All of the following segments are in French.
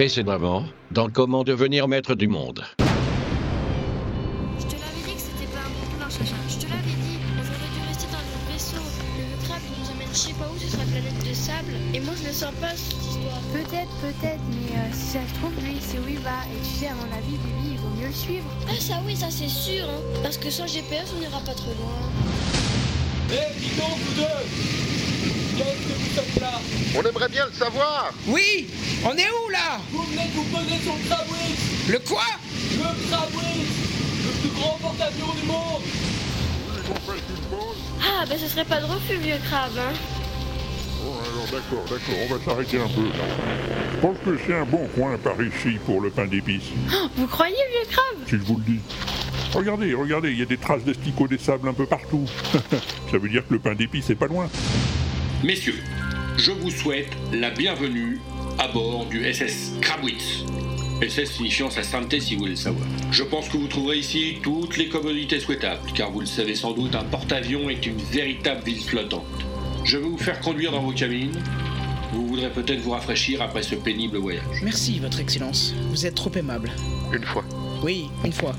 Précédemment, dans Comment devenir maître du monde. Je te l'avais dit que c'était pas un bon plan, Chacha. Je te l'avais dit. On aurait dû rester dans le vaisseau. Le crabe, nous emmène je sais pas où sur sa planète de sable. Et moi, je le sens pas, cette histoire. Peut-être, peut-être, mais euh, si ça se trouve, lui, c'est où il va. Et tu sais, à mon avis, Billy, il vaut mieux le suivre. Ah, ça oui, ça c'est sûr. Hein. Parce que sans GPS, on n'ira pas trop loin. Hé, dis donc, vous deux On aimerait bien le savoir. Oui On est où là? Vous venez de vous poser sur le Crabwix Le quoi? Le Crabwix Le plus grand porte-avions du monde Ah, ben ce serait pas de refus, vieux crabe. Hein. Bon, alors d'accord, d'accord, on va s'arrêter un peu là. Je pense que c'est un bon coin par ici pour le pain d'épices, Oh, vous croyez, vieux crabe? Si je vous le dis. Regardez, regardez, il y a des traces d'esticots des sables un peu partout. Ça veut dire que le pain d'épices est pas loin. Messieurs, je vous souhaite la bienvenue à bord du SS Krabwitz. SS signifiant sa sainteté si vous voulez le savoir. Je pense que vous trouverez ici toutes les commodités souhaitables, car vous le savez sans doute, un porte-avions est une véritable ville flottante. Je vais vous faire conduire dans vos cabines. Vous voudrez peut-être vous rafraîchir après ce pénible voyage. Merci, Votre Excellence. Vous êtes trop aimable. Une fois. Oui, une fois.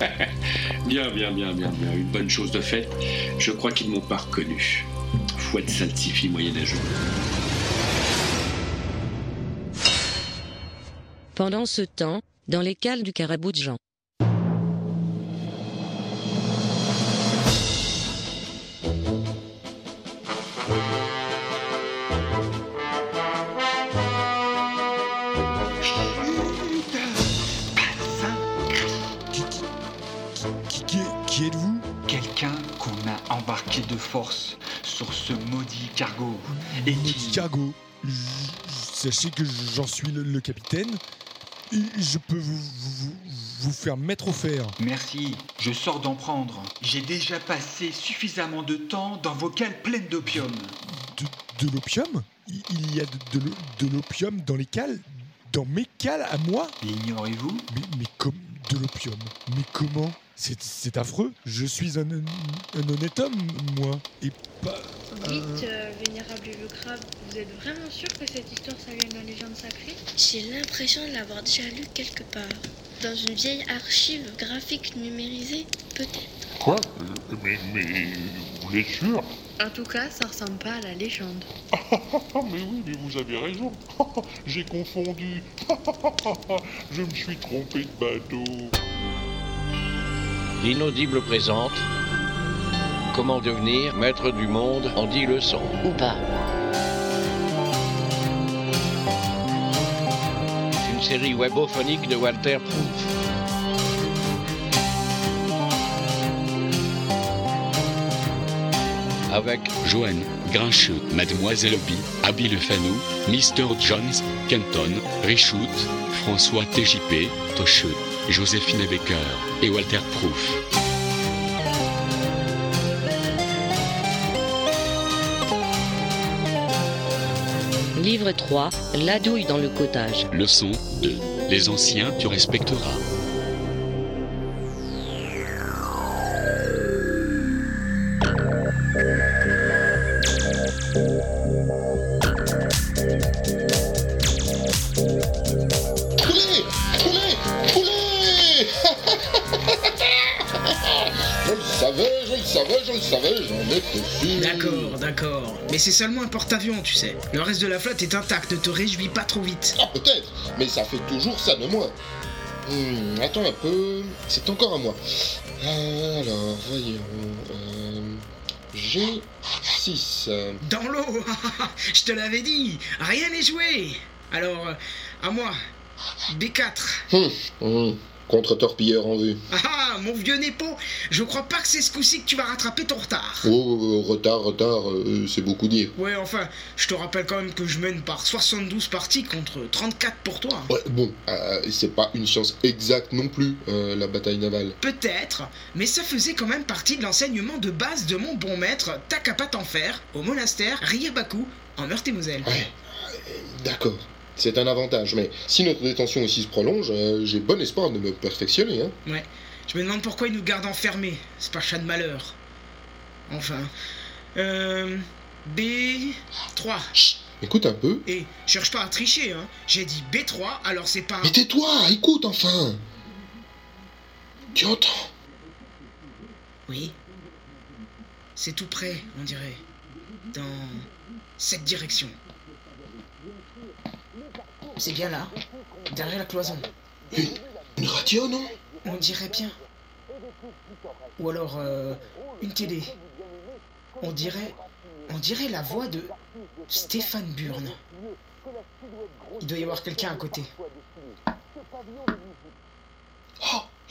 Bien, bien, bien, bien, bien. Une bonne chose de faite. Je crois qu'ils m'ont pas reconnu. Fouette saltifie moyenâgeux. Pendant ce temps, dans les cales du carabou de Jean. De force sur ce maudit cargo et qui... Cargo. Sachez que j'en suis le, le capitaine. Et Je peux vous, vous, vous faire mettre au fer. Merci, je sors d'en prendre. J'ai déjà passé suffisamment de temps dans vos cales pleines d'opium. De, de l'opium? Il y a de, de l'o- de l'opium dans les cales? Dans mes cales à moi? L'ignorez-vous? Mais, mais comme de l'opium Mais comment? C'est affreux. Je suis un, un honnête homme, moi. Et pas. Dites, euh, vénérable vieux crabe, vous êtes vraiment sûr que cette histoire, ça vient de la légende sacrée? J'ai l'impression de l'avoir déjà lu quelque part. Dans une vieille archive graphique numérisée, peut-être. Quoi? Euh, mais, mais vous êtes sûr? En tout cas, ça ressemble pas à la légende. Ah mais oui, mais vous avez raison. J'ai confondu. Je me suis trompé de bateau. L'inaudible présente Comment devenir maître du monde en 10 leçons. Ou pas. Une série webophonique de Walter Proof. Avec Joanne, Grincheux, Mademoiselle Obi, Abby Le Fanu, Mr. Jones, Kenton, Richout, François TJP, Tocheux, Joséphine Baker et Walter Proof. Livre 3, La douille dans le cottage. Leçon 2. Les anciens, tu respecteras. D'accord. Mais c'est seulement un porte-avions, tu sais. Le reste de la flotte est intact, ne te réjouis pas trop vite. Ah, peut-être, mais ça fait toujours ça de moins. Hmm, attends un peu, c'est encore à moi. Euh, alors, voyons. euh, J'ai 6. Dans l'eau Je te l'avais dit Rien n'est joué Alors, euh, à moi. B4. Contre-torpilleur en vue. Ah ah, mon vieux Népo Je crois pas que c'est ce coup-ci que tu vas rattraper ton retard. Oh, oh, oh, retard, retard, euh, c'est beaucoup dire. Ouais, enfin, je te rappelle quand même que je mène par 72 parties contre 34 pour toi. Ouais, bon, euh, c'est pas une science exacte non plus, euh, la bataille navale. Peut-être, mais ça faisait quand même partie de l'enseignement de base de mon bon maître Takapat en fer, au monastère Ryabaku, en Meurthe-et-Moselle. D'accord. C'est un avantage, mais si notre détention ici se prolonge, euh, j'ai bon espoir de me perfectionner. Hein. Ouais, je me demande pourquoi ils nous gardent enfermés. C'est pas chat de malheur. Enfin. Euh. B3. Écoute un peu. Et cherche pas à tricher, hein. J'ai dit B3, alors c'est pas. Mais tais-toi, écoute enfin. Tu entends Oui. C'est tout près, on dirait. Dans cette direction. C'est bien là, derrière la cloison. Une, une radio, non? On dirait bien. Ou alors euh, une télé. On dirait. On dirait la voix de Stéphane Burn. Il doit y avoir quelqu'un à côté. Oh,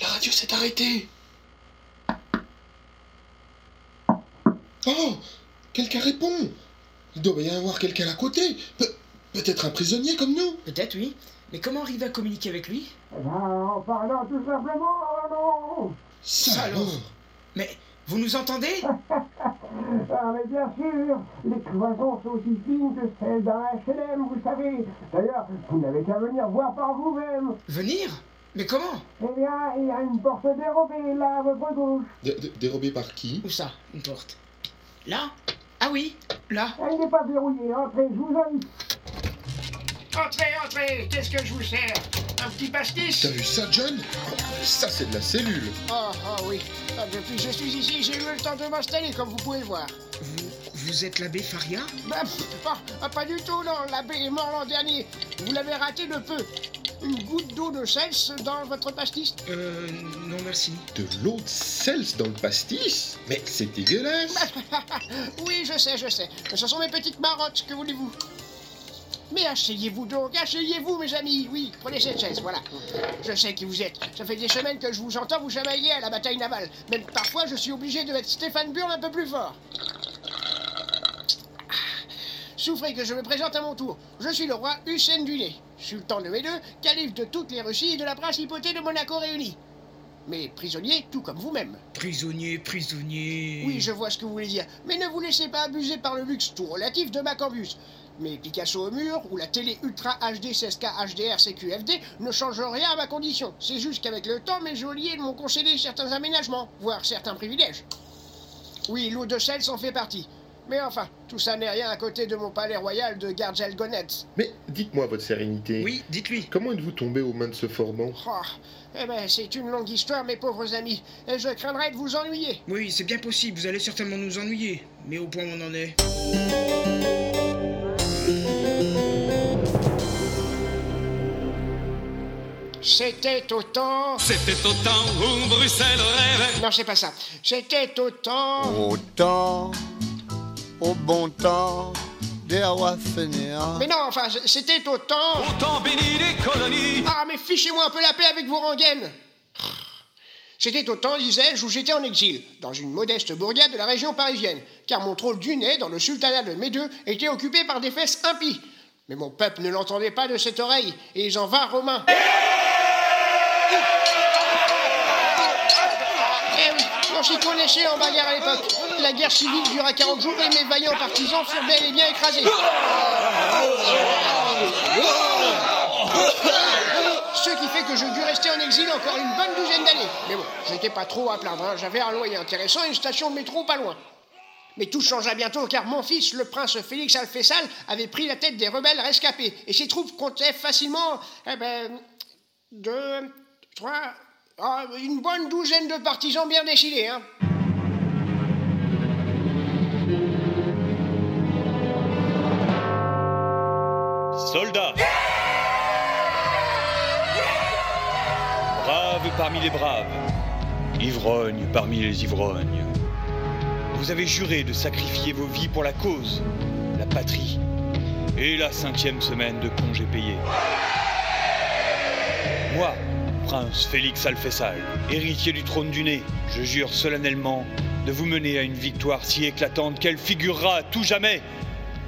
la radio s'est arrêtée. Oh, quelqu'un répond. Il doit y avoir quelqu'un à côté. Pe- Peut-être un prisonnier comme nous. Peut-être, oui. Mais comment arriver à communiquer avec lui? En parlant tout simplement, non? Alors Mais vous nous entendez? Ah, mais bien sûr, les cloisons sont aussi fines que celles d'un HLM, vous savez. D'ailleurs, vous n'avez qu'à venir voir par vous-même. Venir? Mais comment? Eh bien, il y a une porte dérobée là à votre gauche. Dé- dé- Dérobé par qui? Où ça? Une porte? Là? Ah oui, là. Elle n'est pas verrouillée, entrez, je vous invite. Entrez, entrez, qu'est-ce que je vous sers? Un petit pastis? T'as vu ça, John? Ça, c'est de la cellule. Ah, ah oui. Ah, depuis que je suis ici, j'ai eu le temps de m'installer, comme vous pouvez le voir. Vous, vous êtes l'abbé Faria? Bah, pff, ah, pas du tout, non. L'abbé est mort l'an dernier. Vous l'avez raté de peu. Une goutte d'eau de sels dans votre pastis? Euh, non merci. De l'eau de sels dans le pastis? Mais c'est dégueulasse. oui, je sais, je sais. Ce sont mes petites marottes, que voulez-vous? Mais asseyez-vous donc, asseyez-vous mes amis, oui, prenez cette chaise, voilà. Je sais qui vous êtes, ça fait des semaines que je vous entends vous chamailler à la bataille navale. Même parfois je suis obligé de mettre Stéphane Burn un peu plus fort. Souffrez que je me présente à mon tour. Je suis le roi Hussein du sultan de Médeux, calife de toutes les Russies et de la principauté de Monaco réunie. Mais prisonnier, tout comme vous-même. Prisonnier, prisonnier. Oui, je vois ce que vous voulez dire. Mais ne vous laissez pas abuser par le luxe tout relatif de Macambus. Mais Picasso au mur ou la télé Ultra HD 16K HDR CQFD ne changent rien à ma condition. C'est juste qu'avec le temps, mes geôliers m'ont concédé certains aménagements, voire certains privilèges. Oui, l'eau de sel s'en fait partie. Mais enfin, tout ça n'est rien à côté de mon palais royal de Gardjelgonetz. Mais dites-moi, votre sérénité. Oui, dites-lui. Comment êtes-vous tombé aux mains de ce formant? Oh, eh ben, c'est une longue histoire, mes pauvres amis, et je craindrais de vous ennuyer. Oui, c'est bien possible, vous allez certainement nous ennuyer. Mais au point où on en est. C'était au temps. C'était au temps où Bruxelles rêvait. Non, c'est pas ça. C'était au temps. Au temps, au bon temps, des rois fainéants. Mais non, enfin, c'était au temps. Au temps béni des colonies. Ah, mais fichez-moi un peu la paix avec vos rengaines. C'était au temps, disais-je, où j'étais en exil, dans une modeste bourgade de la région parisienne, car mon trône du nez, dans le sultanat de Médeux, était occupé par des fesses impies. Mais mon peuple ne l'entendait pas de cette oreille, et ils en vinrent aux mains. Eh en bagarre à l'époque. La guerre civile dura 40 jours et mes vaillants partisans furent bel et bien écrasés. Ce qui fait que je dus rester en exil encore une bonne douzaine d'années. Mais bon, j'étais pas trop à plaindre, hein. j'avais un loyer intéressant et une station de métro pas loin. Mais tout changea bientôt car mon fils, le prince Félix Alfessal, avait pris la tête des rebelles rescapés et ses troupes comptaient facilement, eh ben, deux, trois, une bonne douzaine de partisans bien décidés, hein. Soldats Braves parmi les braves, ivrognes parmi les ivrognes. Vous avez juré de sacrifier vos vies pour la cause, la patrie et la cinquième semaine de congé payé. Moi, prince Félix Alfessal, héritier du trône du nez, je jure solennellement de vous mener à une victoire si éclatante qu'elle figurera à tout jamais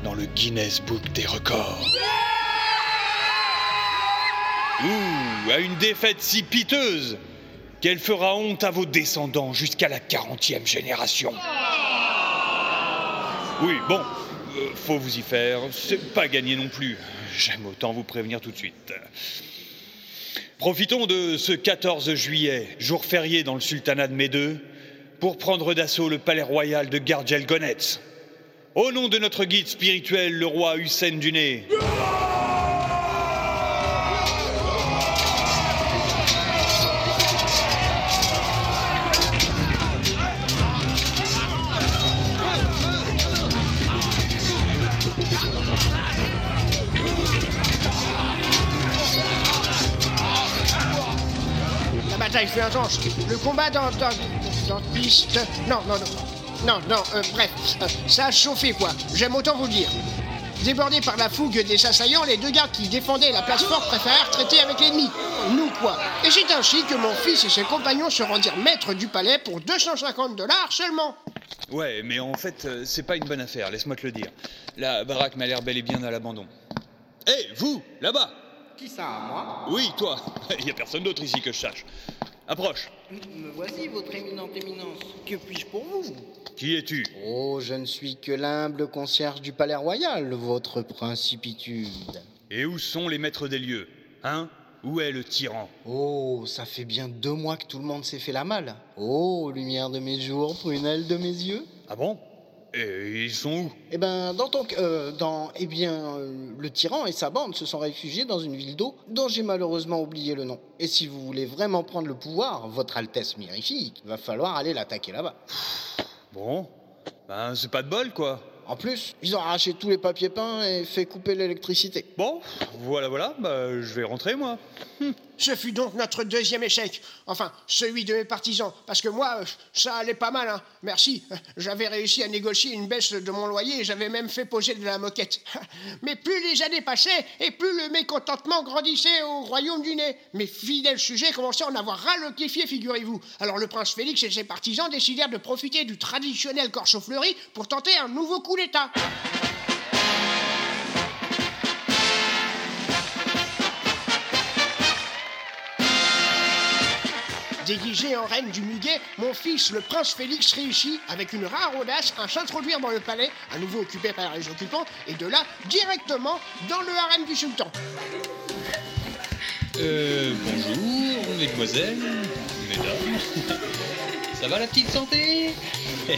dans le Guinness Book des records. Ou à une défaite si piteuse qu'elle fera honte à vos descendants jusqu'à la 40e génération. Oui, bon, euh, faut vous y faire, c'est pas gagné non plus. J'aime autant vous prévenir tout de suite. Profitons de ce 14 juillet, jour férié dans le sultanat de Médeux, pour prendre d'assaut le palais royal de Gardjelgonetz. Au nom de notre guide spirituel, le roi Hussein du Bataille fut intense. Le combat dans. dans. dans piste. Non, non, non. Non, non, euh, bref. euh, ça a chauffé, quoi. J'aime autant vous le dire. Débordés par la fougue des assaillants, les deux gars qui défendaient la place forte préférèrent traiter avec l'ennemi. Nous, quoi. Et c'est ainsi que mon fils et ses compagnons se rendirent maîtres du palais pour 250 dollars seulement. Ouais, mais en fait, euh, c'est pas une bonne affaire, laisse-moi te le dire. La baraque m'a l'air bel et bien à l'abandon. Hé, vous, là-bas Qui ça, moi? Oui, toi Il y a personne d'autre ici que je sache. Approche. Me voici, votre éminente éminence. Que puis-je pour vous? Qui es-tu? Oh, je ne suis que l'humble concierge du palais royal, votre principitude. Et où sont les maîtres des lieux? Hein? Où est le tyran? Oh, ça fait bien deux mois que tout le monde s'est fait la malle. Oh, lumière de mes jours, prunelle de mes yeux. Ah bon? Et ils sont où? Eh ben, dans ton... euh, dans... Eh bien, euh, le tyran et sa bande se sont réfugiés dans une ville d'eau dont j'ai malheureusement oublié le nom. Et si vous voulez vraiment prendre le pouvoir, votre Altesse mirifique, va falloir aller l'attaquer là-bas. Bon, ben c'est pas de bol, quoi. En plus, ils ont arraché tous les papiers peints et fait couper l'électricité. Bon, voilà, voilà, bah je vais rentrer, moi. Ce fut donc notre deuxième échec. Enfin, celui de mes partisans. Parce que moi, euh, ça allait pas mal, hein. Merci. Euh, J'avais réussi à négocier une baisse de mon loyer et j'avais même fait poser de la moquette. Mais plus les années passaient et plus le mécontentement grandissait au royaume du nez. Mes fidèles sujets commençaient à en avoir ras figurez-vous. Alors le prince Félix et ses partisans décidèrent de profiter du traditionnel corso fleuri pour tenter un nouveau coup d'État. Déguisé en reine du muguet, mon fils, le prince Félix, réussit, avec une rare audace, à s'introduire dans le palais, à nouveau occupé par les occupants, et de là, directement dans le harem du sultan. Euh, bonjour, mesdemoiselles, mesdames. Ça va la petite santé?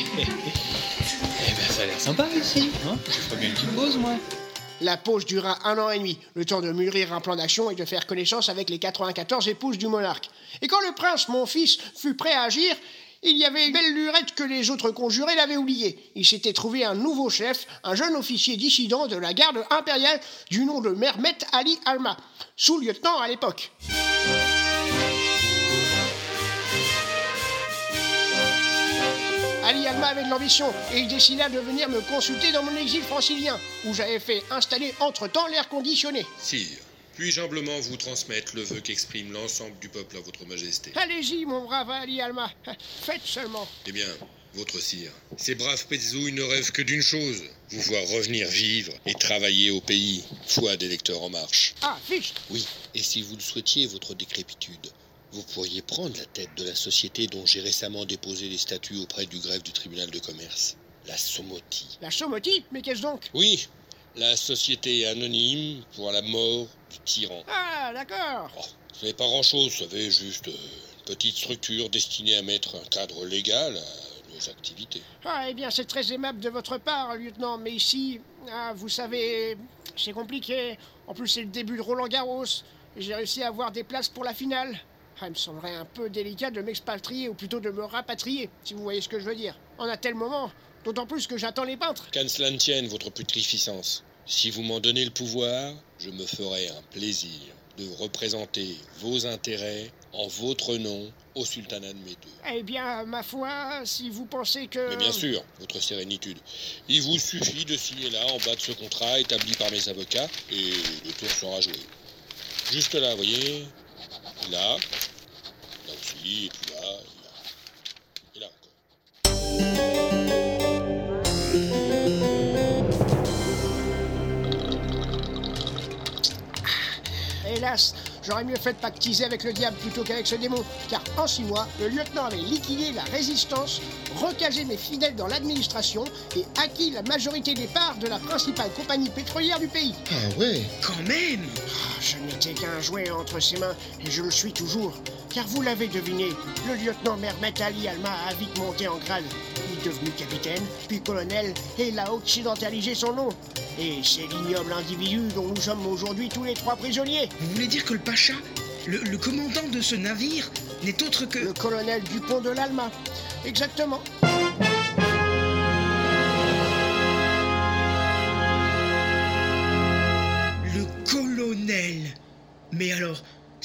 Eh ben ça a l'air sympa ici, hein Je ferais bien une petite moi. La pause dura un an et demi, le temps de mûrir un plan d'action et de faire connaissance avec les 94 épouses du monarque. Et quand le prince, mon fils, fut prêt à agir, il y avait une belle lurette que les autres conjurés l'avaient oublié. Il s'était trouvé un nouveau chef, un jeune officier dissident de la garde impériale du nom de Mermet Ali Alma, sous-lieutenant à l'époque. Alma avait de l'ambition et il décida de venir me consulter dans mon exil francilien, où j'avais fait installer entre-temps l'air conditionné. Sire, puis-je humblement vous transmettre le vœu qu'exprime l'ensemble du peuple à votre majesté? Allez-y, mon brave Ali Alma, faites seulement. Eh bien, votre sire, ces braves petzouilles ne rêvent que d'une chose, vous voir revenir vivre et travailler au pays, foi d'électeurs en marche. Ah, fiche Oui, et si vous le souhaitiez, votre décrépitude, vous pourriez prendre la tête de la société dont j'ai récemment déposé les statuts auprès du greffe du tribunal de commerce, la Somoti. La Somoti Mais qu'est-ce donc? Oui, la société anonyme pour la mort du tyran. Ah, d'accord. Ce n'est pas grand-chose, vous savez, juste euh, une petite structure destinée à mettre un cadre légal à nos activités. Ah, eh bien, c'est très aimable de votre part, lieutenant, mais ici, ah, vous savez, c'est compliqué. En plus, c'est le début de Roland Garros. et J'ai réussi à avoir des places pour la finale. Ah, il me semblerait un peu délicat de m'expatrier, ou plutôt de me rapatrier, si vous voyez ce que je veux dire. En un tel moment, d'autant plus que j'attends les peintres. Qu'à cela ne tienne, votre putréficence. Si vous m'en donnez le pouvoir, je me ferai un plaisir de représenter vos intérêts en votre nom au sultanat de Médeux. Eh bien, ma foi, si vous pensez que... Mais bien sûr, votre sérénitude. Il vous suffit de signer là, en bas de ce contrat établi par mes avocats, et le tour sera joué. Juste là, voyez Là, et puis là, et là. Et là encore. Hélas, j'aurais mieux fait de pactiser avec le diable plutôt qu'avec ce démon, car en six mois, le lieutenant avait liquidé la résistance, recasé mes fidèles dans l'administration et acquis la majorité des parts de la principale compagnie pétrolière du pays. Ah ouais Quand même Ah, Je n'étais qu'un jouet entre ses mains, et je le suis toujours. Car vous l'avez deviné, le lieutenant Mermet Ali Alma a vite monté en grade. vite devenu capitaine, puis colonel, et il a occidentalisé son nom. Et c'est l'ignoble individu dont nous sommes aujourd'hui tous les trois prisonniers. Vous voulez dire que le pacha, le, le commandant de ce navire, n'est autre que... Le colonel Dupont de l'Alma. Exactement.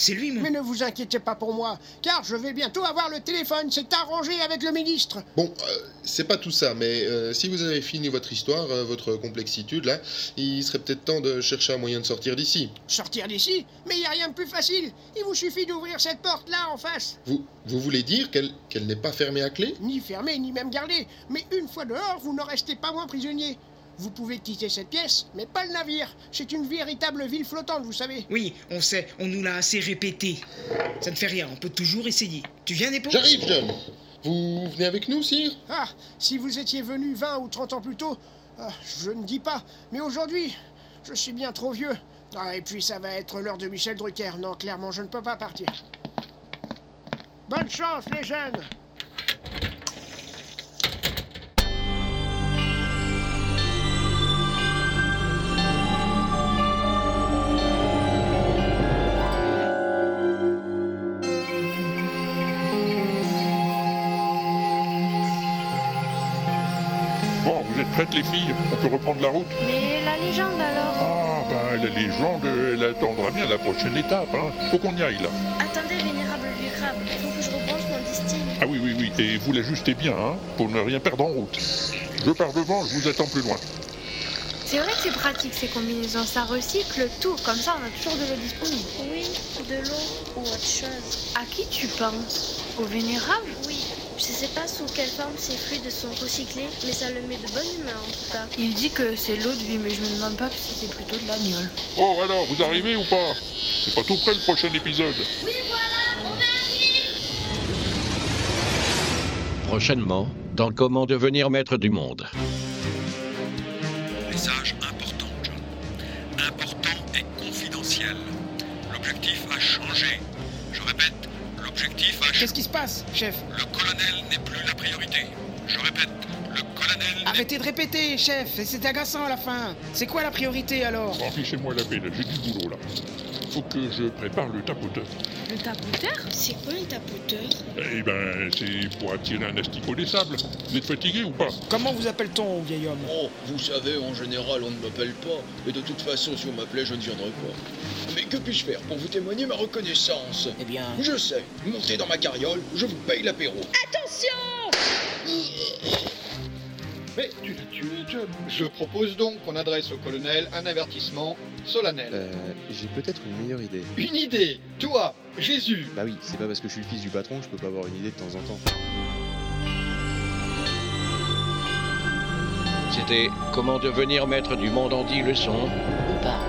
C'est lui, mon... Mais ne vous inquiétez pas pour moi, car je vais bientôt avoir le téléphone. C'est arrangé avec le ministre. Bon, euh, c'est pas tout ça, mais euh, si vous avez fini votre histoire, euh, votre complexitude, là, il serait peut-être temps de chercher un moyen de sortir d'ici. Sortir d'ici Mais il n'y a rien de plus facile. Il vous suffit d'ouvrir cette porte-là en face. Vous, vous voulez dire qu'elle qu'elle n'est pas fermée à clé? Ni fermée, ni même gardée. Mais une fois dehors, vous n'en restez pas moins prisonnier. Vous pouvez quitter cette pièce, mais pas le navire. C'est une véritable ville flottante, vous savez. Oui, on sait, on nous l'a assez répété. Ça ne fait rien, on peut toujours essayer. Tu viens, Népo J'arrive, John Vous venez avec nous, sire? Ah, si vous étiez venu 20 ou 30 ans plus tôt, ah, je ne dis pas. Mais aujourd'hui, je suis bien trop vieux. Ah, et puis ça va être l'heure de Michel Drucker. Non, clairement, je ne peux pas partir. Bonne chance, les jeunes Prêtes les filles On peut reprendre la route Mais la légende alors? Ah, bah la légende, elle attendra bien la prochaine étape. Hein. Faut qu'on y aille là. Attendez, vénérable vieux crabe, faut que je rebranche mon distingue. Ah oui, oui, oui. Et vous l'ajustez bien, hein, pour ne rien perdre en route. Je pars devant, je vous attends plus loin. C'est vrai que c'est pratique ces combinaisons, ça recycle tout, comme ça on a toujours de l'eau disponible. Oui, de l'eau ou autre chose. À qui tu penses? Au vénérable? Oui. Je sais pas sous quelle forme ces fluides sont recyclés, mais ça le met de bonne humeur en tout cas. Il dit que c'est l'eau de vie, mais je me demande pas si c'est plutôt de l'agnole. Oh, alors, vous arrivez ou pas? C'est pas tout près le prochain épisode. Prochainement, dans Comment devenir maître du monde. Message important, John. Important et confidentiel. L'objectif a changé. Je répète, Qu'est-ce qui se passe, chef? Le colonel n'est plus la priorité. Je répète, le colonel Arrêtez de répéter, chef, et c'est agaçant à la fin. C'est quoi la priorité alors? Bon, fichez-moi la paix, j'ai du boulot là. Faut que je prépare le tapoteur. Le tapoteur C'est quoi un tapoteur Eh ben, c'est pour attirer un asticot des sables. Vous êtes fatigué ou pas Comment vous appelle-t-on, vieil homme Oh, vous savez, en général, on ne m'appelle pas. Et de toute façon, si on m'appelait, je ne viendrais pas. Mais que puis-je faire pour vous témoigner ma reconnaissance Eh bien... Je sais. Montez dans ma carriole, je vous paye l'apéro. Attention Mais tu l'as tué, John. Je propose donc qu'on adresse au colonel un avertissement solennel. Euh, j'ai peut-être une meilleure idée. Une idée Toi, Jésus Bah oui, c'est pas parce que je suis le fils du patron que je peux pas avoir une idée de temps en temps. C'était Comment devenir maître du monde en 10 leçons ou pas.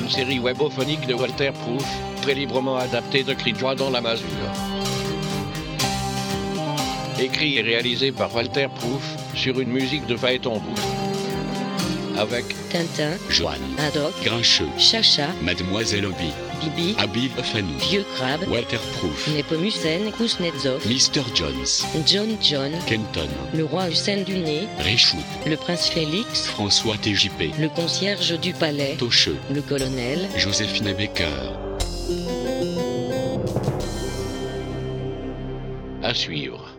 Une série webophonique de Walter Proof, très librement adaptée de Cri de joie dans la masure. Écrit et réalisé par Walter Proof sur une musique de Phaéton. Avec Tintin, Joanne, Haddock, Grincheux, Chacha, Mademoiselle Obi, Bibi, Habib Fanou, Vieux Crabe, Waterproof, Nepomucène, Kuznetsov, Mr. Jones, John John, Kenton, le roi Hussein du Nez, Richout, le prince Félix, François TJP, le concierge du palais, Tocheux, le colonel, Joséphine Baker. À suivre.